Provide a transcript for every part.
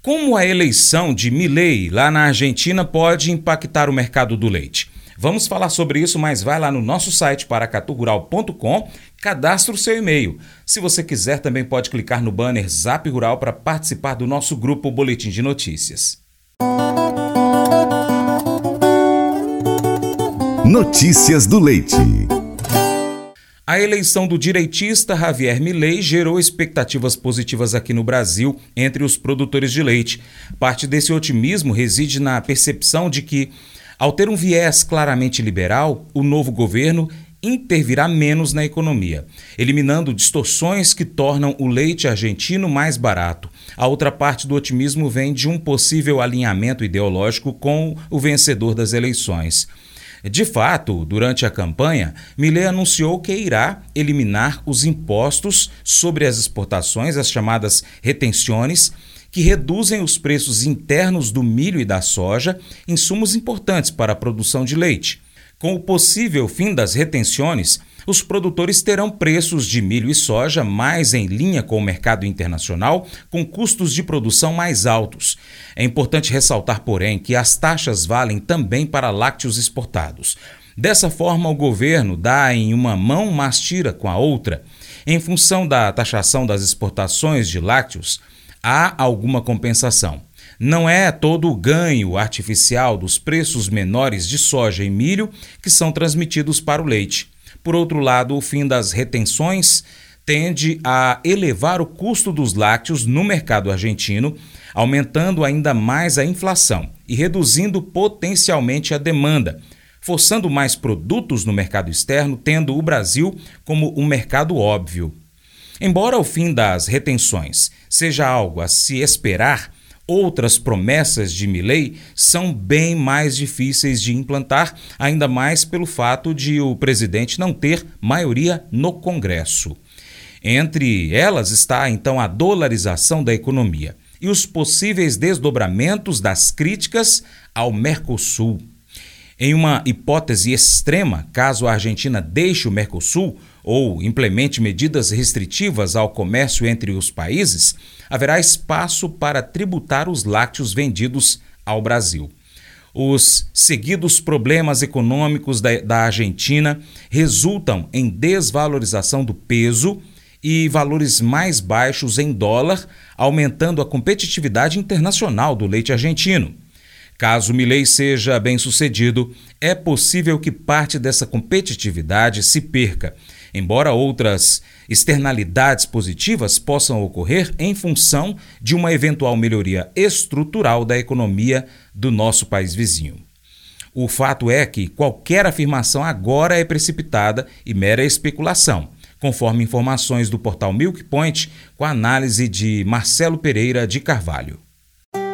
Como a eleição de Milei lá na Argentina pode impactar o mercado do leite? Vamos falar sobre isso, mas vai lá no nosso site paracaturural.com, cadastre o seu e-mail. Se você quiser, também pode clicar no banner Zap Rural para participar do nosso grupo Boletim de Notícias. Notícias do Leite. A eleição do direitista Javier Milei gerou expectativas positivas aqui no Brasil entre os produtores de leite. Parte desse otimismo reside na percepção de que, ao ter um viés claramente liberal, o novo governo intervirá menos na economia, eliminando distorções que tornam o leite argentino mais barato. A outra parte do otimismo vem de um possível alinhamento ideológico com o vencedor das eleições. De fato, durante a campanha, Millet anunciou que irá eliminar os impostos sobre as exportações, as chamadas retenções, que reduzem os preços internos do milho e da soja, insumos importantes para a produção de leite. Com o possível fim das retenções, os produtores terão preços de milho e soja mais em linha com o mercado internacional, com custos de produção mais altos. É importante ressaltar, porém, que as taxas valem também para lácteos exportados. Dessa forma, o governo dá em uma mão, mas tira com a outra. Em função da taxação das exportações de lácteos, há alguma compensação. Não é todo o ganho artificial dos preços menores de soja e milho que são transmitidos para o leite. Por outro lado, o fim das retenções tende a elevar o custo dos lácteos no mercado argentino, aumentando ainda mais a inflação e reduzindo potencialmente a demanda, forçando mais produtos no mercado externo, tendo o Brasil como um mercado óbvio. Embora o fim das retenções seja algo a se esperar, Outras promessas de Milley são bem mais difíceis de implantar, ainda mais pelo fato de o presidente não ter maioria no Congresso. Entre elas está então a dolarização da economia e os possíveis desdobramentos das críticas ao Mercosul. Em uma hipótese extrema, caso a Argentina deixe o Mercosul ou implemente medidas restritivas ao comércio entre os países, haverá espaço para tributar os lácteos vendidos ao Brasil. Os seguidos problemas econômicos da, da Argentina resultam em desvalorização do peso e valores mais baixos em dólar, aumentando a competitividade internacional do leite argentino. Caso Milei seja bem sucedido, é possível que parte dessa competitividade se perca embora outras externalidades positivas possam ocorrer em função de uma eventual melhoria estrutural da economia do nosso país vizinho. O fato é que qualquer afirmação agora é precipitada e mera especulação, conforme informações do portal Milk Point, com a análise de Marcelo Pereira de Carvalho.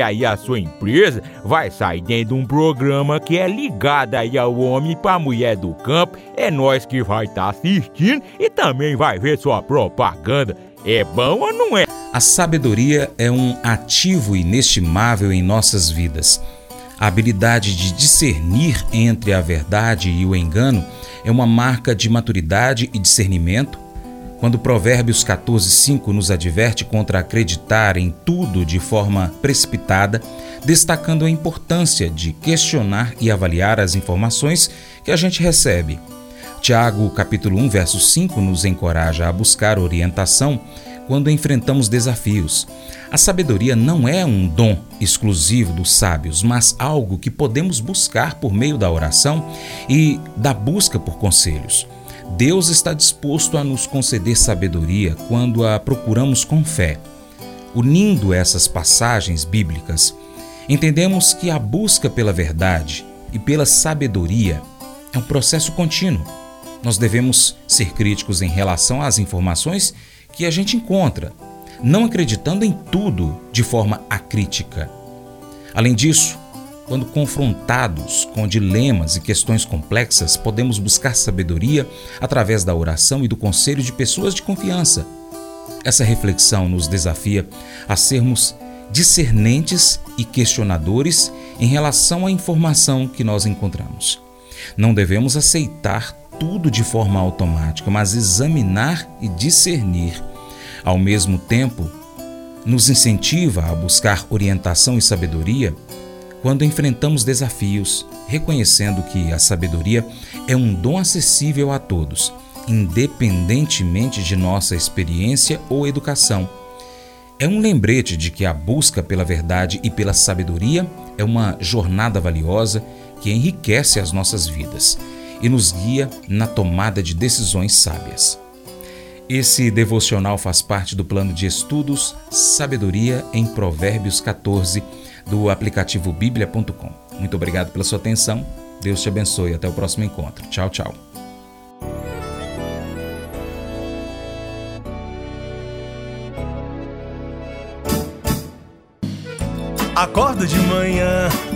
aí a sua empresa vai sair dentro de um programa que é ligado aí ao homem para a mulher do campo. É nós que vai estar tá assistindo e também vai ver sua propaganda. É bom ou não é? A sabedoria é um ativo inestimável em nossas vidas. A habilidade de discernir entre a verdade e o engano é uma marca de maturidade e discernimento. Quando Provérbios 14:5 nos adverte contra acreditar em tudo de forma precipitada, destacando a importância de questionar e avaliar as informações que a gente recebe. Tiago, capítulo 1, verso 5 nos encoraja a buscar orientação quando enfrentamos desafios. A sabedoria não é um dom exclusivo dos sábios, mas algo que podemos buscar por meio da oração e da busca por conselhos. Deus está disposto a nos conceder sabedoria quando a procuramos com fé. Unindo essas passagens bíblicas, entendemos que a busca pela verdade e pela sabedoria é um processo contínuo. Nós devemos ser críticos em relação às informações que a gente encontra. não acreditando em tudo de forma acrítica. Além disso, quando confrontados com dilemas e questões complexas, podemos buscar sabedoria através da oração e do conselho de pessoas de confiança. Essa reflexão nos desafia a sermos discernentes e questionadores em relação à informação que nós encontramos. Não devemos aceitar tudo de forma automática, mas examinar e discernir. Ao mesmo tempo, nos incentiva a buscar orientação e sabedoria quando enfrentamos desafios, reconhecendo que a sabedoria é um dom acessível a todos, independentemente de nossa experiência ou educação. É um lembrete de que a busca pela verdade e pela sabedoria é uma jornada valiosa que enriquece as nossas vidas e nos guia na tomada de decisões sábias. Esse devocional faz parte do plano de estudos Sabedoria em Provérbios 14 do aplicativo bíblia.com. Muito obrigado pela sua atenção. Deus te abençoe. Até o próximo encontro. Tchau, tchau. Acordo de manhã